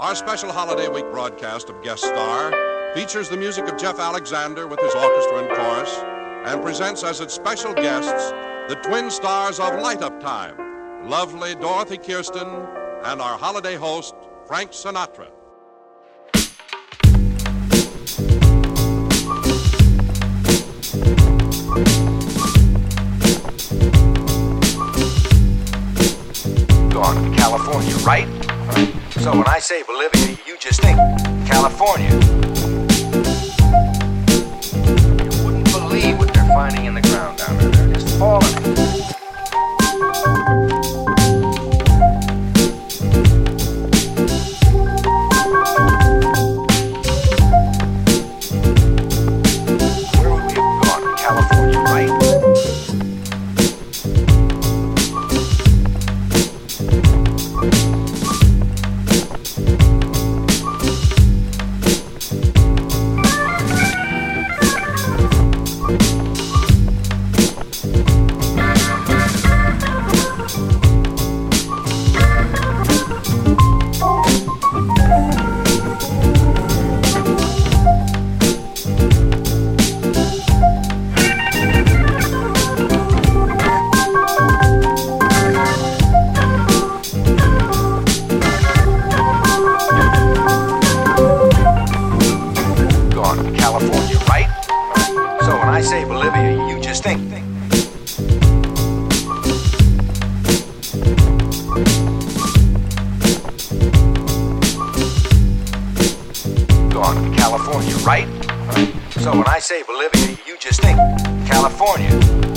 Our special holiday week broadcast of Guest Star features the music of Jeff Alexander with his orchestra and chorus and presents as its special guests the twin stars of Light Up Time, lovely Dorothy Kirsten and our holiday host, Frank Sinatra. Gone California, right? So when I say Bolivia, you just think California. Gone to California, right? So when I say Bolivia, you just think. To California, right? So when I say Bolivia, you just think California.